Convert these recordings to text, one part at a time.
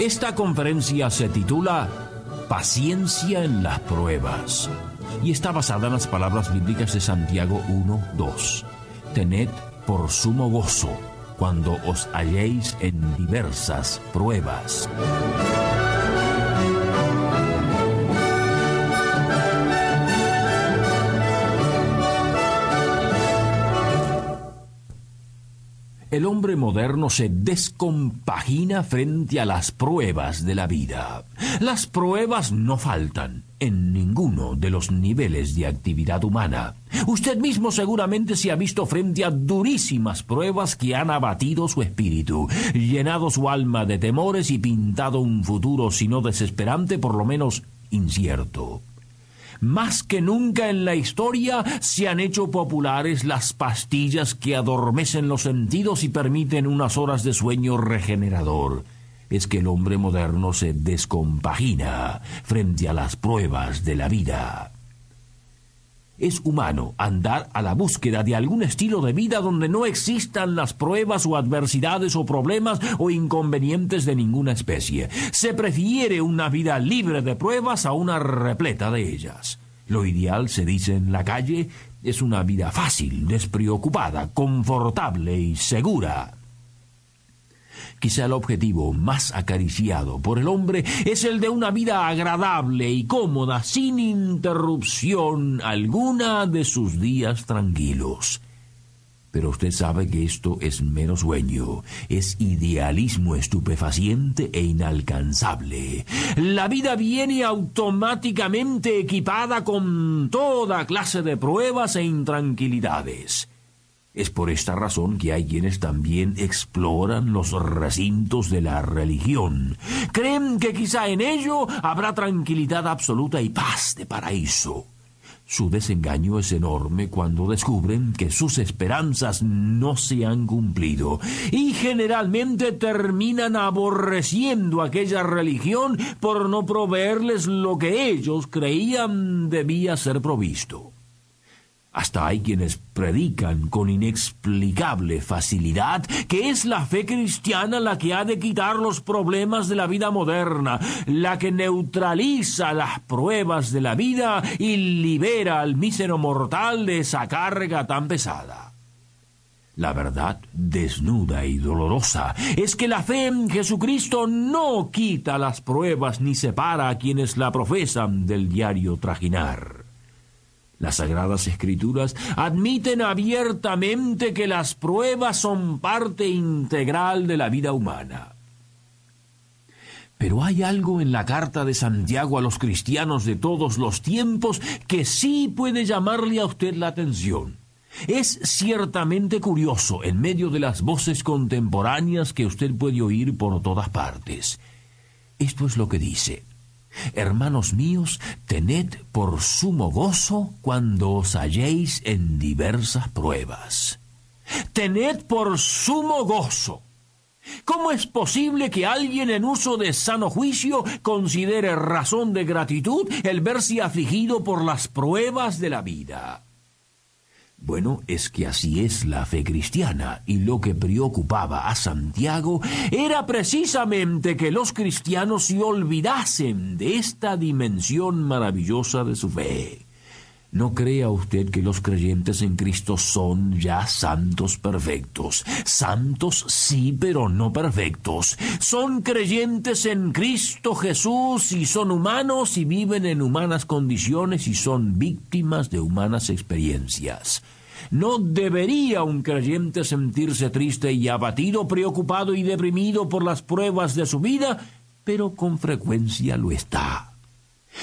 Esta conferencia se titula Paciencia en las pruebas y está basada en las palabras bíblicas de Santiago 1.2. Tened por sumo gozo cuando os halléis en diversas pruebas. El hombre moderno se descompagina frente a las pruebas de la vida. Las pruebas no faltan en ninguno de los niveles de actividad humana. Usted mismo seguramente se ha visto frente a durísimas pruebas que han abatido su espíritu, llenado su alma de temores y pintado un futuro, si no desesperante, por lo menos incierto. Más que nunca en la historia se han hecho populares las pastillas que adormecen los sentidos y permiten unas horas de sueño regenerador. Es que el hombre moderno se descompagina frente a las pruebas de la vida. Es humano andar a la búsqueda de algún estilo de vida donde no existan las pruebas o adversidades o problemas o inconvenientes de ninguna especie. Se prefiere una vida libre de pruebas a una repleta de ellas. Lo ideal, se dice en la calle, es una vida fácil, despreocupada, confortable y segura. Quizá el objetivo más acariciado por el hombre es el de una vida agradable y cómoda, sin interrupción alguna de sus días tranquilos. Pero usted sabe que esto es menos sueño, es idealismo estupefaciente e inalcanzable. La vida viene automáticamente equipada con toda clase de pruebas e intranquilidades. Es por esta razón que hay quienes también exploran los recintos de la religión. Creen que quizá en ello habrá tranquilidad absoluta y paz de paraíso. Su desengaño es enorme cuando descubren que sus esperanzas no se han cumplido y generalmente terminan aborreciendo aquella religión por no proveerles lo que ellos creían debía ser provisto. Hasta hay quienes predican con inexplicable facilidad que es la fe cristiana la que ha de quitar los problemas de la vida moderna, la que neutraliza las pruebas de la vida y libera al mísero mortal de esa carga tan pesada. La verdad desnuda y dolorosa es que la fe en Jesucristo no quita las pruebas ni separa a quienes la profesan del diario trajinar. Las Sagradas Escrituras admiten abiertamente que las pruebas son parte integral de la vida humana. Pero hay algo en la carta de Santiago a los cristianos de todos los tiempos que sí puede llamarle a usted la atención. Es ciertamente curioso en medio de las voces contemporáneas que usted puede oír por todas partes. Esto es lo que dice. Hermanos míos, tened por sumo gozo cuando os halléis en diversas pruebas. Tened por sumo gozo. ¿Cómo es posible que alguien en uso de sano juicio considere razón de gratitud el verse afligido por las pruebas de la vida? Bueno, es que así es la fe cristiana, y lo que preocupaba a Santiago era precisamente que los cristianos se olvidasen de esta dimensión maravillosa de su fe. No crea usted que los creyentes en Cristo son ya santos perfectos. Santos sí, pero no perfectos. Son creyentes en Cristo Jesús y son humanos y viven en humanas condiciones y son víctimas de humanas experiencias. No debería un creyente sentirse triste y abatido, preocupado y deprimido por las pruebas de su vida, pero con frecuencia lo está.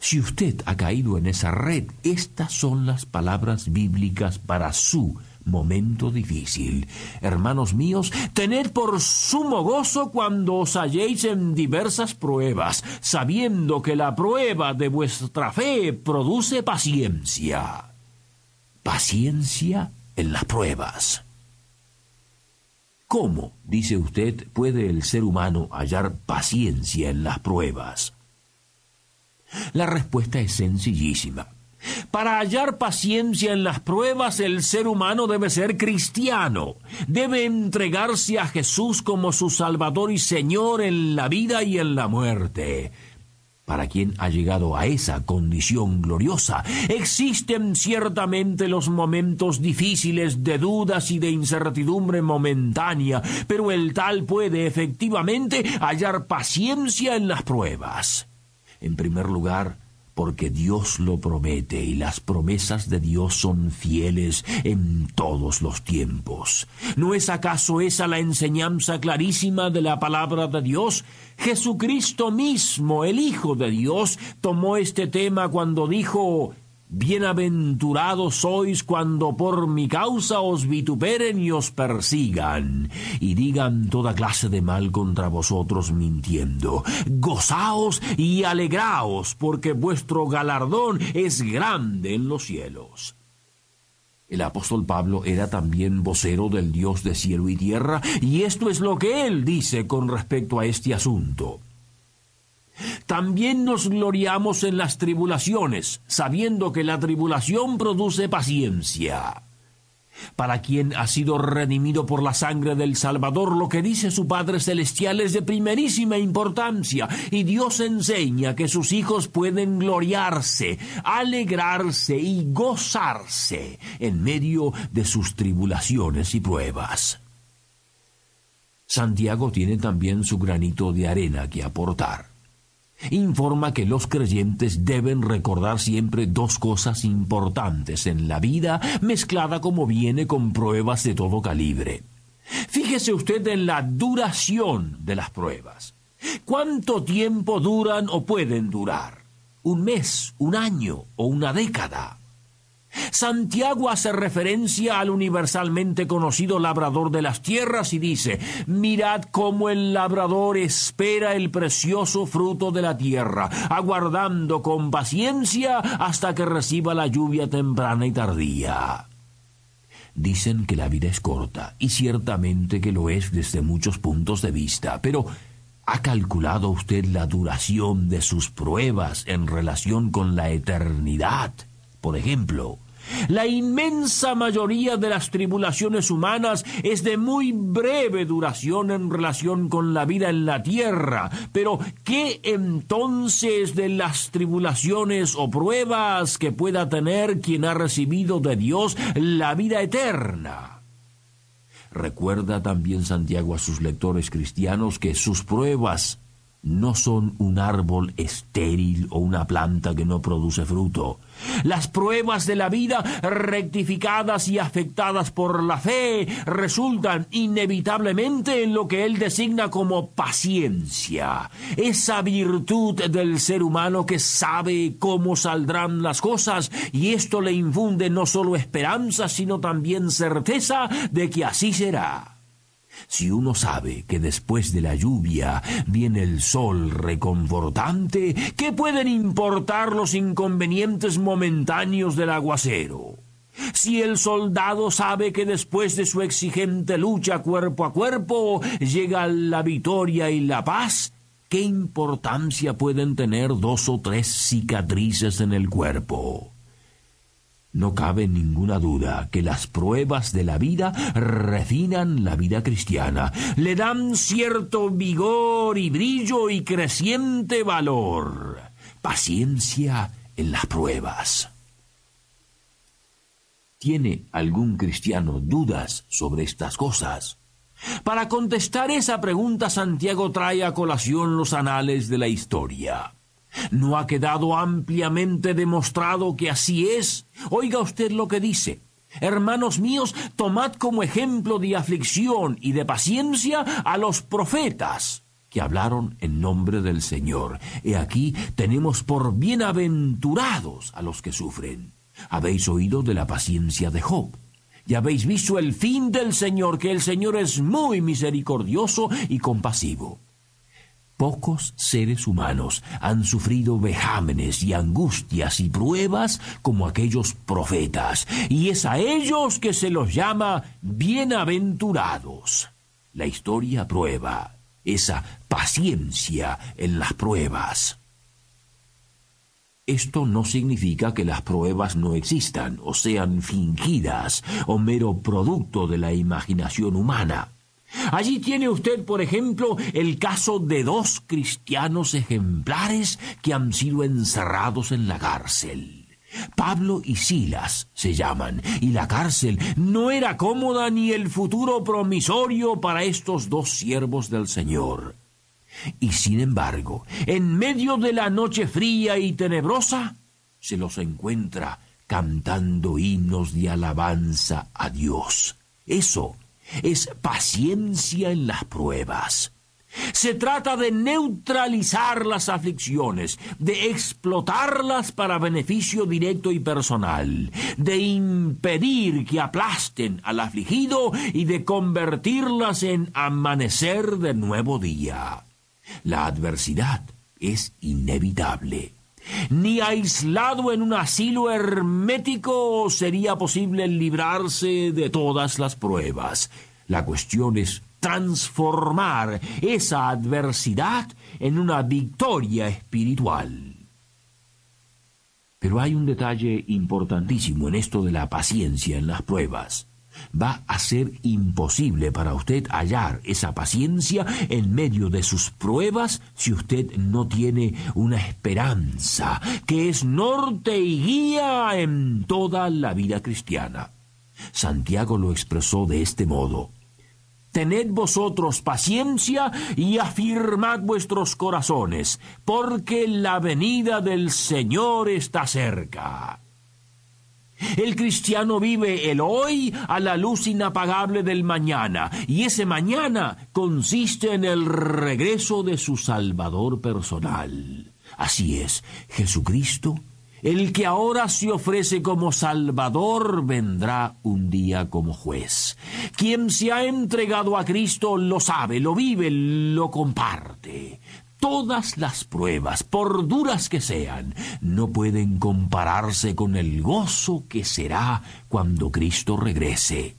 Si usted ha caído en esa red, estas son las palabras bíblicas para su momento difícil. Hermanos míos, tened por sumo gozo cuando os halléis en diversas pruebas, sabiendo que la prueba de vuestra fe produce paciencia. Paciencia en las pruebas. ¿Cómo, dice usted, puede el ser humano hallar paciencia en las pruebas? La respuesta es sencillísima. Para hallar paciencia en las pruebas, el ser humano debe ser cristiano, debe entregarse a Jesús como su Salvador y Señor en la vida y en la muerte. Para quien ha llegado a esa condición gloriosa, existen ciertamente los momentos difíciles de dudas y de incertidumbre momentánea, pero el tal puede efectivamente hallar paciencia en las pruebas. En primer lugar, porque Dios lo promete y las promesas de Dios son fieles en todos los tiempos. ¿No es acaso esa la enseñanza clarísima de la palabra de Dios? Jesucristo mismo, el Hijo de Dios, tomó este tema cuando dijo Bienaventurados sois cuando por mi causa os vituperen y os persigan, y digan toda clase de mal contra vosotros mintiendo. Gozaos y alegraos, porque vuestro galardón es grande en los cielos. El apóstol Pablo era también vocero del Dios de cielo y tierra, y esto es lo que él dice con respecto a este asunto. También nos gloriamos en las tribulaciones, sabiendo que la tribulación produce paciencia. Para quien ha sido redimido por la sangre del Salvador, lo que dice su Padre Celestial es de primerísima importancia, y Dios enseña que sus hijos pueden gloriarse, alegrarse y gozarse en medio de sus tribulaciones y pruebas. Santiago tiene también su granito de arena que aportar informa que los creyentes deben recordar siempre dos cosas importantes en la vida, mezclada como viene con pruebas de todo calibre. Fíjese usted en la duración de las pruebas. ¿Cuánto tiempo duran o pueden durar? ¿Un mes, un año o una década? Santiago hace referencia al universalmente conocido labrador de las tierras y dice, mirad cómo el labrador espera el precioso fruto de la tierra, aguardando con paciencia hasta que reciba la lluvia temprana y tardía. Dicen que la vida es corta, y ciertamente que lo es desde muchos puntos de vista, pero ¿ha calculado usted la duración de sus pruebas en relación con la eternidad? Por ejemplo, la inmensa mayoría de las tribulaciones humanas es de muy breve duración en relación con la vida en la tierra. Pero, ¿qué entonces de las tribulaciones o pruebas que pueda tener quien ha recibido de Dios la vida eterna? Recuerda también Santiago a sus lectores cristianos que sus pruebas no son un árbol estéril o una planta que no produce fruto. Las pruebas de la vida, rectificadas y afectadas por la fe, resultan inevitablemente en lo que él designa como paciencia, esa virtud del ser humano que sabe cómo saldrán las cosas y esto le infunde no solo esperanza, sino también certeza de que así será. Si uno sabe que después de la lluvia viene el sol reconfortante, ¿qué pueden importar los inconvenientes momentáneos del aguacero? Si el soldado sabe que después de su exigente lucha cuerpo a cuerpo llega la victoria y la paz, ¿qué importancia pueden tener dos o tres cicatrices en el cuerpo? No cabe ninguna duda que las pruebas de la vida refinan la vida cristiana, le dan cierto vigor y brillo y creciente valor. Paciencia en las pruebas. ¿Tiene algún cristiano dudas sobre estas cosas? Para contestar esa pregunta, Santiago trae a colación los anales de la historia. ¿No ha quedado ampliamente demostrado que así es? Oiga usted lo que dice. Hermanos míos, tomad como ejemplo de aflicción y de paciencia a los profetas que hablaron en nombre del Señor. He aquí tenemos por bienaventurados a los que sufren. Habéis oído de la paciencia de Job y habéis visto el fin del Señor, que el Señor es muy misericordioso y compasivo. Pocos seres humanos han sufrido vejámenes y angustias y pruebas como aquellos profetas, y es a ellos que se los llama bienaventurados. La historia prueba esa paciencia en las pruebas. Esto no significa que las pruebas no existan, o sean fingidas, o mero producto de la imaginación humana. Allí tiene usted, por ejemplo, el caso de dos cristianos ejemplares que han sido encerrados en la cárcel. Pablo y Silas se llaman, y la cárcel no era cómoda ni el futuro promisorio para estos dos siervos del Señor. Y sin embargo, en medio de la noche fría y tenebrosa, se los encuentra cantando himnos de alabanza a Dios. Eso es paciencia en las pruebas. Se trata de neutralizar las aflicciones, de explotarlas para beneficio directo y personal, de impedir que aplasten al afligido y de convertirlas en amanecer de nuevo día. La adversidad es inevitable. Ni aislado en un asilo hermético sería posible librarse de todas las pruebas. La cuestión es transformar esa adversidad en una victoria espiritual. Pero hay un detalle importantísimo en esto de la paciencia en las pruebas va a ser imposible para usted hallar esa paciencia en medio de sus pruebas si usted no tiene una esperanza que es norte y guía en toda la vida cristiana. Santiago lo expresó de este modo. Tened vosotros paciencia y afirmad vuestros corazones, porque la venida del Señor está cerca. El cristiano vive el hoy a la luz inapagable del mañana, y ese mañana consiste en el regreso de su Salvador personal. Así es, Jesucristo, el que ahora se ofrece como Salvador, vendrá un día como juez. Quien se ha entregado a Cristo lo sabe, lo vive, lo comparte. Todas las pruebas, por duras que sean, no pueden compararse con el gozo que será cuando Cristo regrese.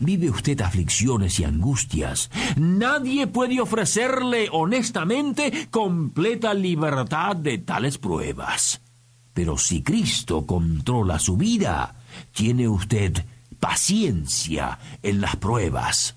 Vive usted aflicciones y angustias. Nadie puede ofrecerle honestamente completa libertad de tales pruebas. Pero si Cristo controla su vida, tiene usted paciencia en las pruebas.